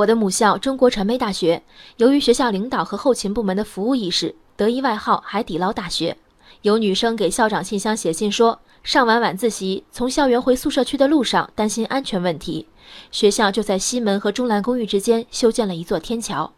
我的母校中国传媒大学，由于学校领导和后勤部门的服务意识，得一外号“海底捞大学”。有女生给校长信箱写信说，上完晚自习从校园回宿舍区的路上，担心安全问题，学校就在西门和中南公寓之间修建了一座天桥。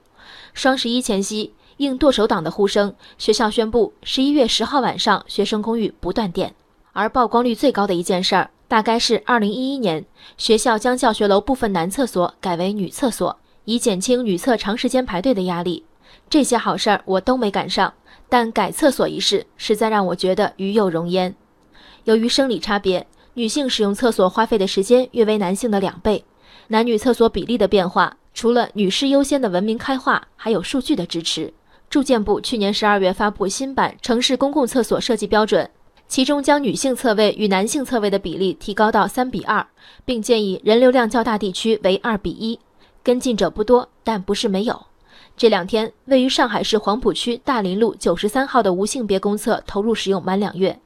双十一前夕，应剁手党的呼声，学校宣布十一月十号晚上学生公寓不断电。而曝光率最高的一件事儿。大概是二零一一年，学校将教学楼部分男厕所改为女厕所，以减轻女厕长时间排队的压力。这些好事儿我都没赶上，但改厕所一事实在让我觉得与有荣焉。由于生理差别，女性使用厕所花费的时间约为男性的两倍。男女厕所比例的变化，除了女士优先的文明开化，还有数据的支持。住建部去年十二月发布新版城市公共厕所设计标准。其中将女性侧位与男性侧位的比例提高到三比二，并建议人流量较大地区为二比一。跟进者不多，但不是没有。这两天，位于上海市黄浦区大林路九十三号的无性别公厕投入使用满两月，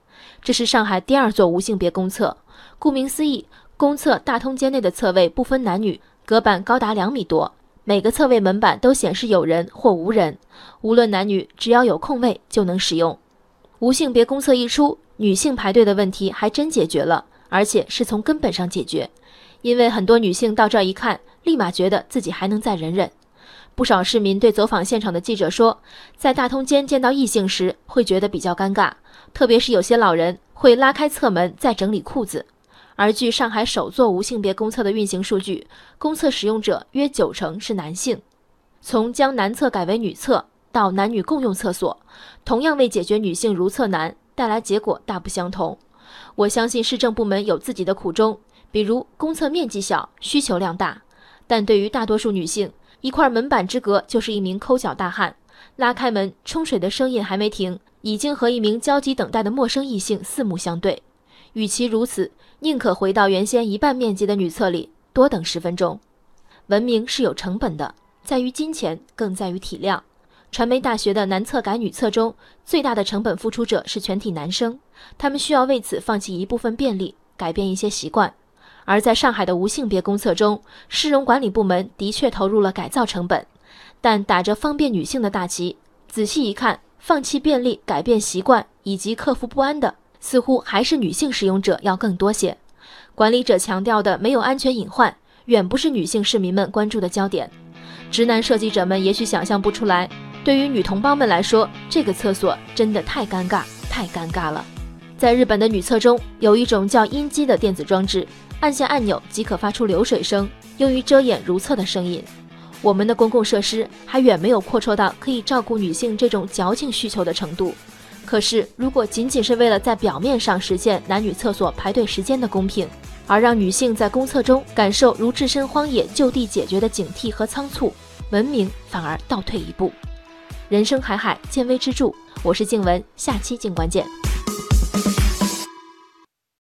这是上海第二座无性别公厕。顾名思义，公厕大通间内的厕位不分男女，隔板高达两米多，每个厕位门板都显示有人或无人，无论男女，只要有空位就能使用。无性别公厕一出。女性排队的问题还真解决了，而且是从根本上解决。因为很多女性到这儿一看，立马觉得自己还能再忍忍。不少市民对走访现场的记者说，在大通间见到异性时会觉得比较尴尬，特别是有些老人会拉开侧门再整理裤子。而据上海首座无性别公厕的运行数据，公厕使用者约九成是男性。从将男厕改为女厕到男女共用厕所，同样为解决女性如厕难。带来结果大不相同。我相信市政部门有自己的苦衷，比如公厕面积小，需求量大。但对于大多数女性，一块门板之隔就是一名抠脚大汉，拉开门冲水的声音还没停，已经和一名焦急等待的陌生异性四目相对。与其如此，宁可回到原先一半面积的女厕里多等十分钟。文明是有成本的，在于金钱，更在于体谅。传媒大学的男厕改女厕中，最大的成本付出者是全体男生，他们需要为此放弃一部分便利，改变一些习惯。而在上海的无性别公厕中，市容管理部门的确投入了改造成本，但打着方便女性的大旗，仔细一看，放弃便利、改变习惯以及克服不安的，似乎还是女性使用者要更多些。管理者强调的没有安全隐患，远不是女性市民们关注的焦点。直男设计者们也许想象不出来。对于女同胞们来说，这个厕所真的太尴尬，太尴尬了。在日本的女厕中，有一种叫音机的电子装置，按下按钮即可发出流水声，用于遮掩如厕的声音。我们的公共设施还远没有扩绰到可以照顾女性这种矫情需求的程度。可是，如果仅仅是为了在表面上实现男女厕所排队时间的公平，而让女性在公厕中感受如置身荒野就地解决的警惕和仓促，文明反而倒退一步。人生海海，见微知著。我是静文，下期静观见。